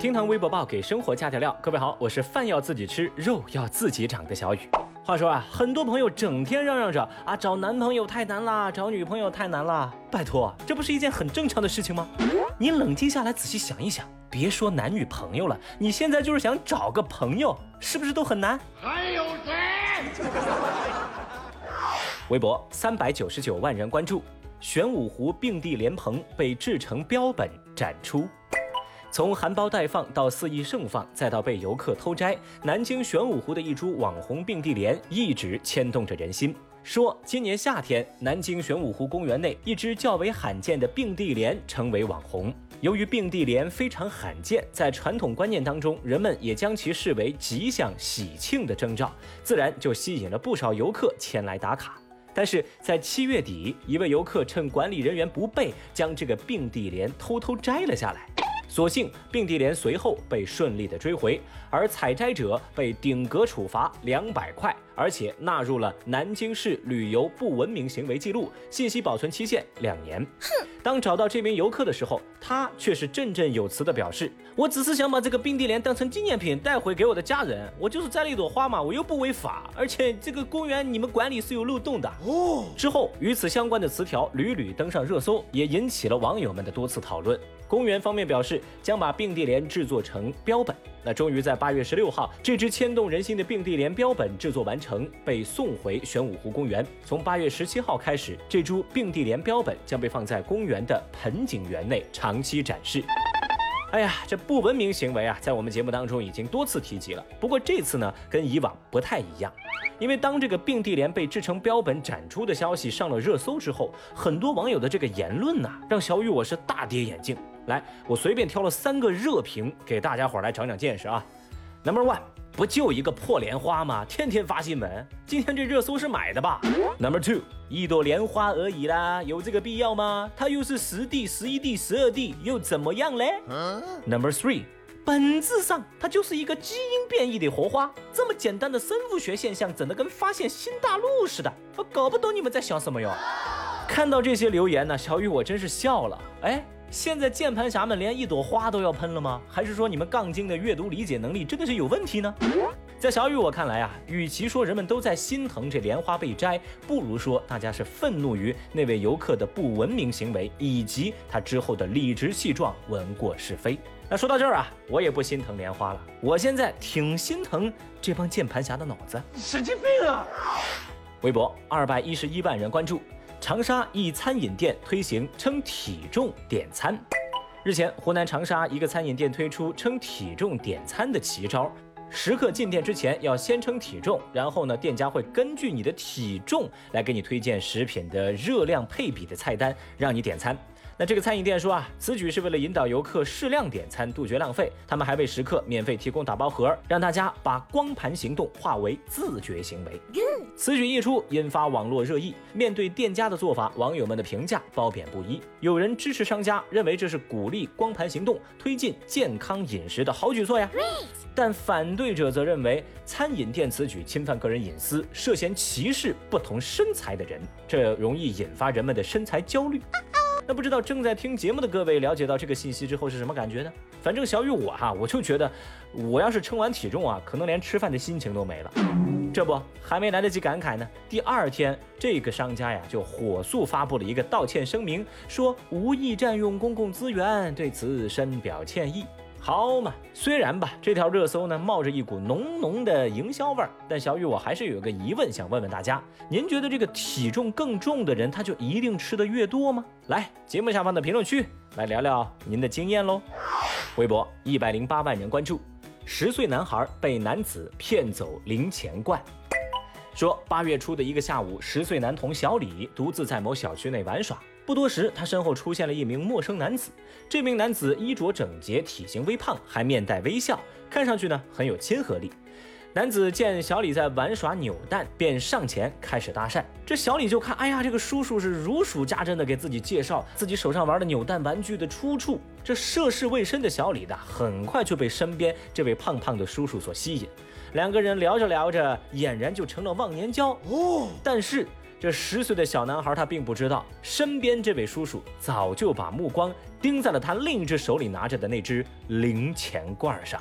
厅堂微博报给生活加点料。各位好，我是饭要自己吃，肉要自己长的小雨。话说啊，很多朋友整天嚷嚷着啊，找男朋友太难啦，找女朋友太难啦。拜托，这不是一件很正常的事情吗？你冷静下来，仔细想一想，别说男女朋友了，你现在就是想找个朋友，是不是都很难？还有谁？微博三百九十九万人关注，玄武湖并蒂莲蓬被制成标本展出。从含苞待放到肆意盛放，再到被游客偷摘，南京玄武湖的一株网红并蒂莲一直牵动着人心。说今年夏天，南京玄武湖公园内一只较为罕见的并蒂莲成为网红。由于并蒂莲非常罕见，在传统观念当中，人们也将其视为吉祥喜庆的征兆，自然就吸引了不少游客前来打卡。但是在七月底，一位游客趁管理人员不备，将这个并蒂莲偷偷摘了下来。所幸并蒂莲随后被顺利的追回，而采摘者被顶格处罚两百块，而且纳入了南京市旅游不文明行为记录，信息保存期限两年。哼！当找到这名游客的时候，他却是振振有词的表示：“我只是想把这个并蒂莲当成纪念品带回给我的家人，我就是摘了一朵花嘛，我又不违法，而且这个公园你们管理是有漏洞的。”哦。之后与此相关的词条屡屡登上热搜，也引起了网友们的多次讨论。公园方面表示，将把并蒂莲制作成标本。那终于在八月十六号，这只牵动人心的并蒂莲标本制作完成，被送回玄武湖公园。从八月十七号开始，这株并蒂莲标本将被放在公园的盆景园内长期展示。哎呀，这不文明行为啊，在我们节目当中已经多次提及了。不过这次呢，跟以往不太一样。因为当这个并蒂莲被制成标本展出的消息上了热搜之后，很多网友的这个言论呐，让小雨我是大跌眼镜。来，我随便挑了三个热评给大家伙来长长见识啊。Number one，不就一个破莲花吗？天天发新闻，今天这热搜是买的吧？Number two，一朵莲花而已啦，有这个必要吗？它又是十 D、十一 D、十二 D，又怎么样嘞？Number three。本质上，它就是一个基因变异的活花。这么简单的生物学现象，整得跟发现新大陆似的。我搞不懂你们在想什么哟。看到这些留言呢，小雨我真是笑了。哎，现在键盘侠们连一朵花都要喷了吗？还是说你们杠精的阅读理解能力真的是有问题呢？在小雨我看来啊，与其说人们都在心疼这莲花被摘，不如说大家是愤怒于那位游客的不文明行为，以及他之后的理直气壮闻过是非。那说到这儿啊，我也不心疼莲花了，我现在挺心疼这帮键盘侠的脑子，神经病啊！微博二百一十一万人关注，长沙一餐饮店推行称体重点餐。日前，湖南长沙一个餐饮店推出称体重点餐的奇招，食客进店之前要先称体重，然后呢，店家会根据你的体重来给你推荐食品的热量配比的菜单，让你点餐。那这个餐饮店说啊，此举是为了引导游客适量点餐，杜绝浪费。他们还为食客免费提供打包盒，让大家把光盘行动化为自觉行为。此举一出，引发网络热议。面对店家的做法，网友们的评价褒贬不一。有人支持商家，认为这是鼓励光盘行动、推进健康饮食的好举措呀。但反对者则认为，餐饮店此举侵犯个人隐私，涉嫌歧视不同身材的人，这容易引发人们的身材焦虑。那不知道正在听节目的各位了解到这个信息之后是什么感觉呢？反正小雨我哈，我就觉得，我要是称完体重啊，可能连吃饭的心情都没了。这不还没来得及感慨呢，第二天这个商家呀就火速发布了一个道歉声明，说无意占用公共资源，对此深表歉意。好嘛，虽然吧，这条热搜呢冒着一股浓浓的营销味儿，但小雨我还是有个疑问想问问大家：您觉得这个体重更重的人，他就一定吃的越多吗？来，节目下方的评论区来聊聊您的经验喽。微博一百零八万人关注，十岁男孩被男子骗走零钱罐。说八月初的一个下午，十岁男童小李独自在某小区内玩耍。不多时，他身后出现了一名陌生男子。这名男子衣着整洁，体型微胖，还面带微笑，看上去呢很有亲和力。男子见小李在玩耍扭蛋，便上前开始搭讪。这小李就看，哎呀，这个叔叔是如数家珍的给自己介绍自己手上玩的扭蛋玩具的出处。这涉世未深的小李呢很快就被身边这位胖胖的叔叔所吸引，两个人聊着聊着，俨然就成了忘年交哦。但是。这十岁的小男孩他并不知道，身边这位叔叔早就把目光盯在了他另一只手里拿着的那只零钱罐上。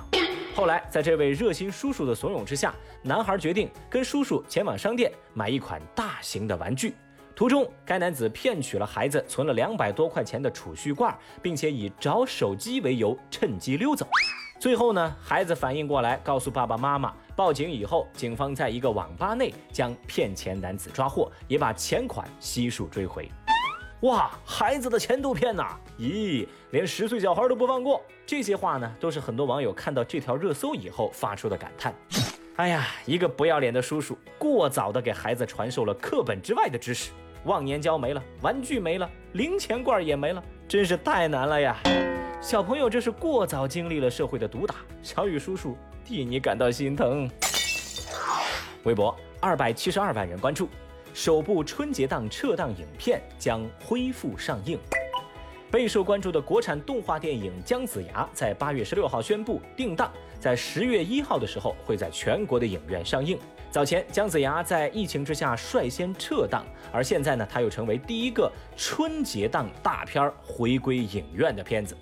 后来，在这位热心叔叔的怂恿之下，男孩决定跟叔叔前往商店买一款大型的玩具。途中，该男子骗取了孩子存了两百多块钱的储蓄罐，并且以找手机为由趁机溜走。最后呢，孩子反应过来，告诉爸爸妈妈。报警以后，警方在一个网吧内将骗钱男子抓获，也把钱款悉数追回。哇，孩子的钱都骗呐！咦，连十岁小孩都不放过。这些话呢，都是很多网友看到这条热搜以后发出的感叹。哎呀，一个不要脸的叔叔，过早的给孩子传授了课本之外的知识，忘年交没了，玩具没了，零钱罐也没了，真是太难了呀！小朋友这是过早经历了社会的毒打，小雨叔叔。替你感到心疼。微博二百七十二万人关注，首部春节档撤档影片将恢复上映。备受关注的国产动画电影《姜子牙》在八月十六号宣布定档，在十月一号的时候会在全国的影院上映。早前，姜子牙在疫情之下率先撤档，而现在呢，他又成为第一个春节档大片回归影院的片子。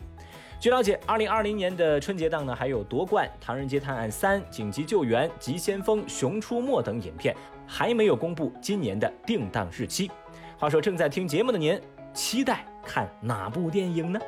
据了解，二零二零年的春节档呢，还有《夺冠》《唐人街探案三》《紧急救援》《急先锋》《熊出没》等影片，还没有公布今年的定档日期。话说，正在听节目的您，期待看哪部电影呢？